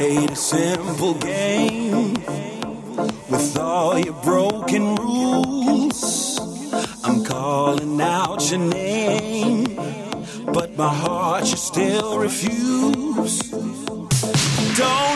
played a simple game with all your broken rules. I'm calling out your name, but my heart you still refuse. Don't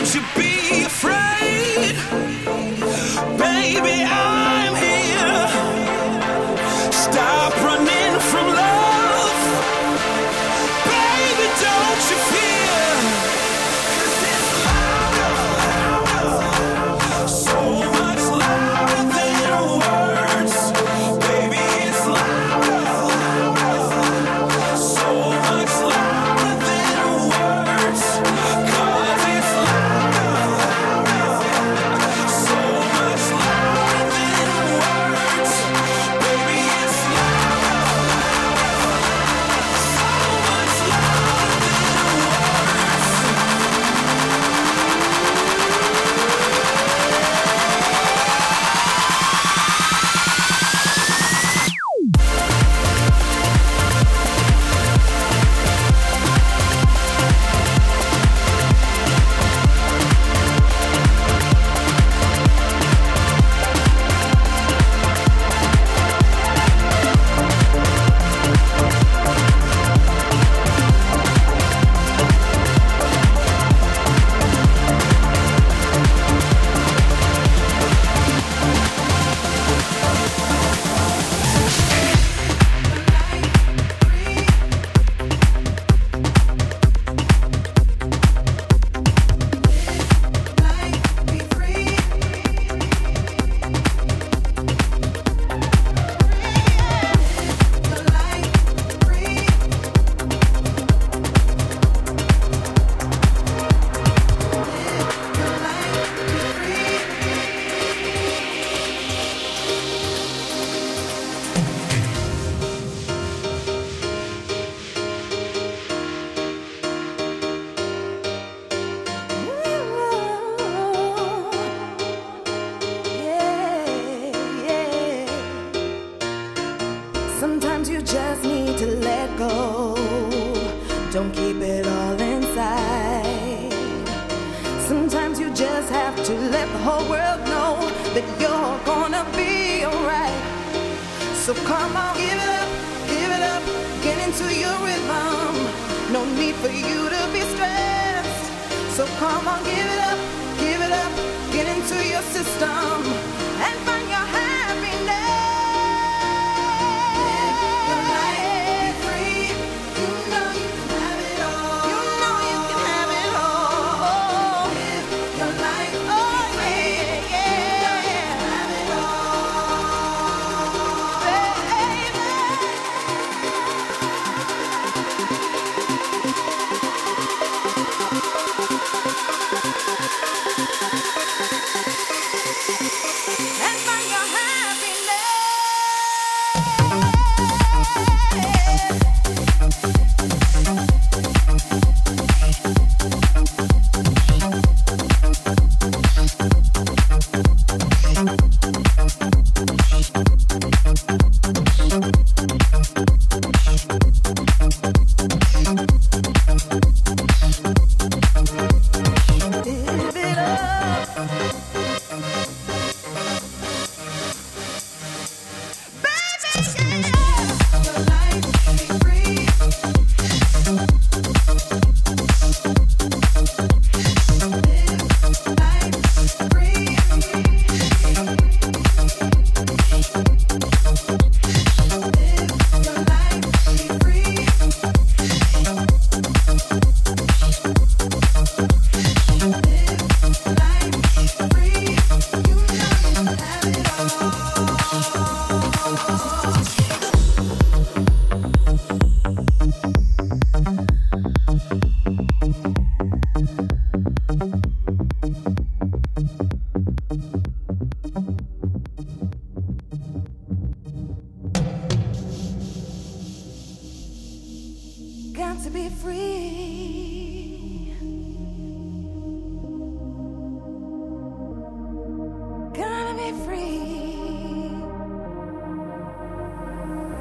free.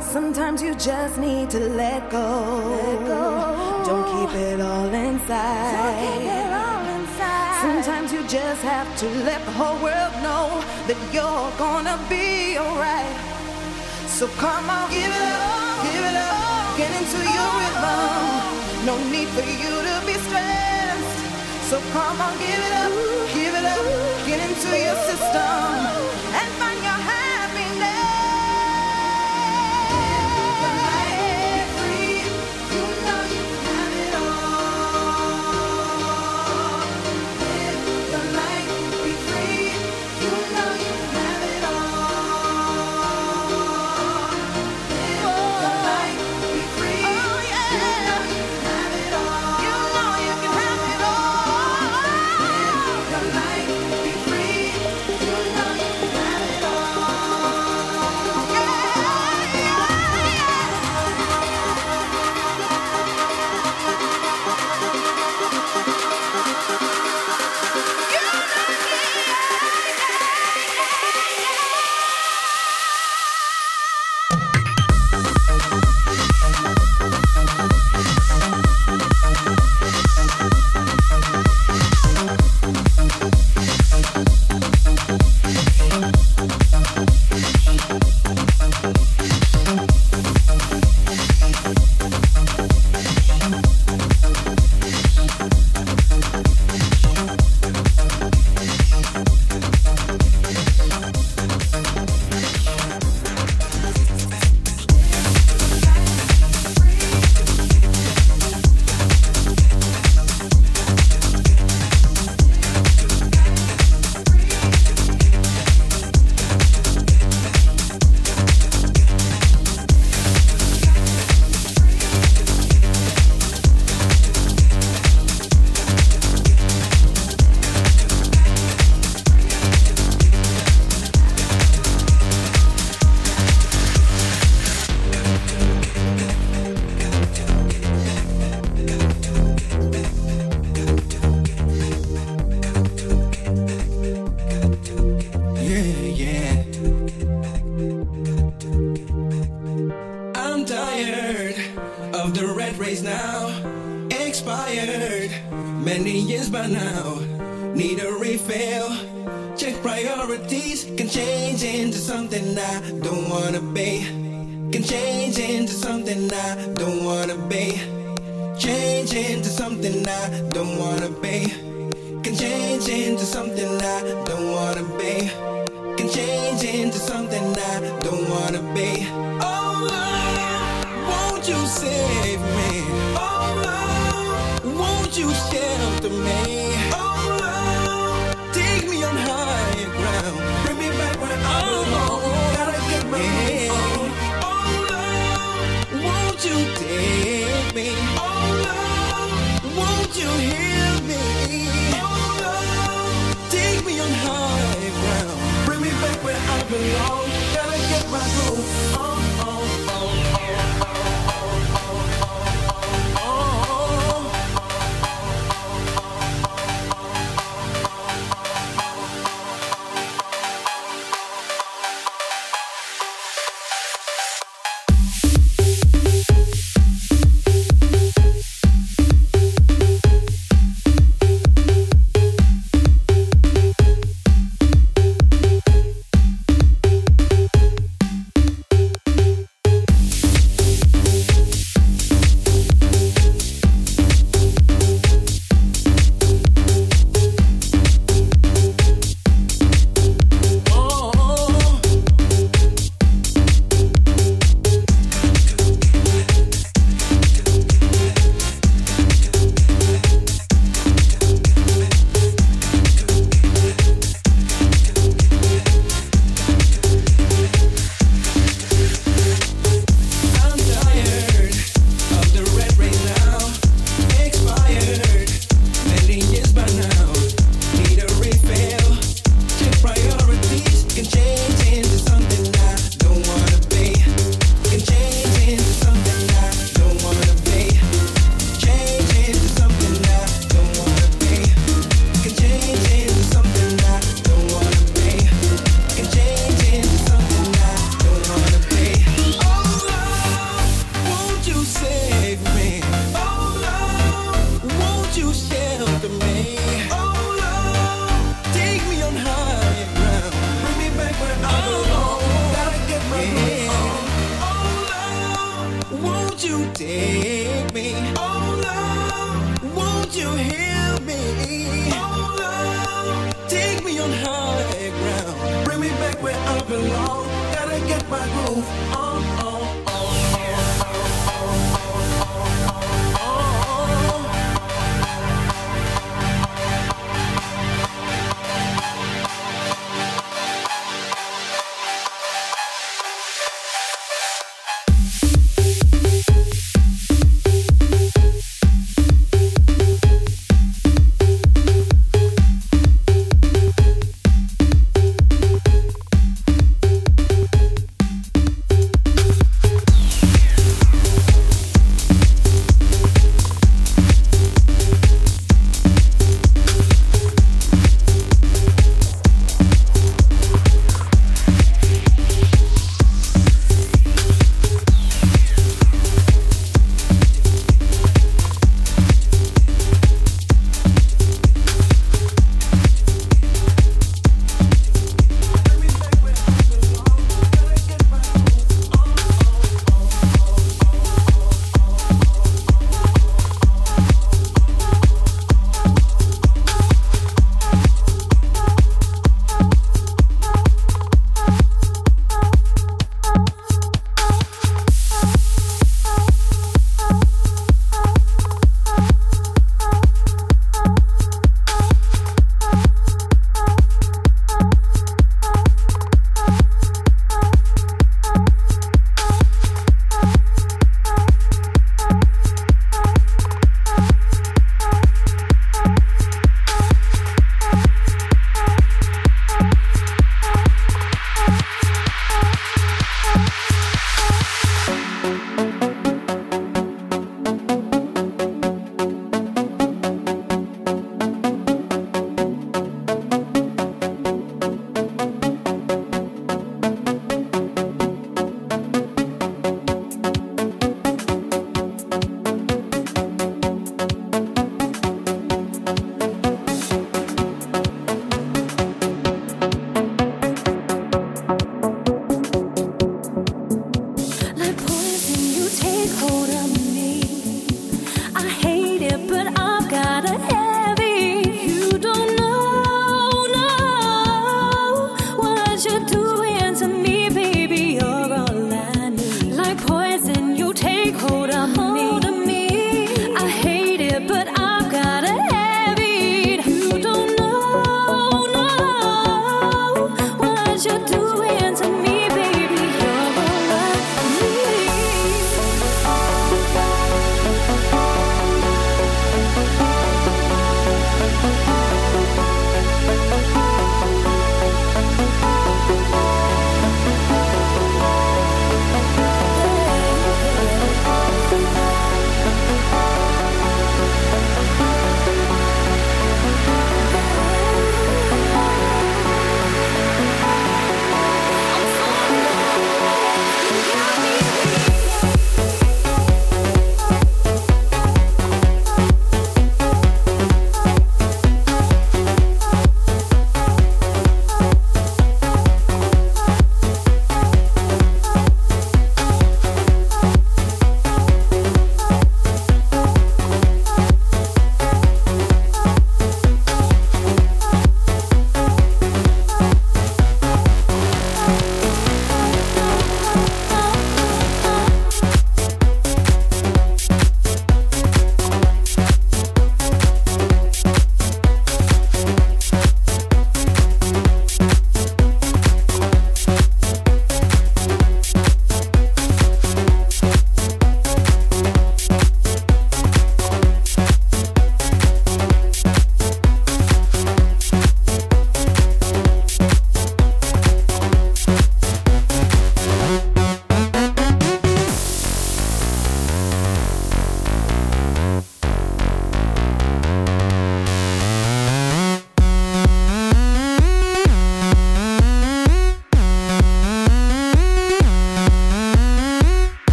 Sometimes you just need to let go. Let go. Don't keep it all inside. It all inside. Sometimes you just have to let the whole world know that you're gonna be alright. So come on, give it up, give it up, get into your rhythm. No need for you to be stressed. So come on, give it up, give it up, get into your system.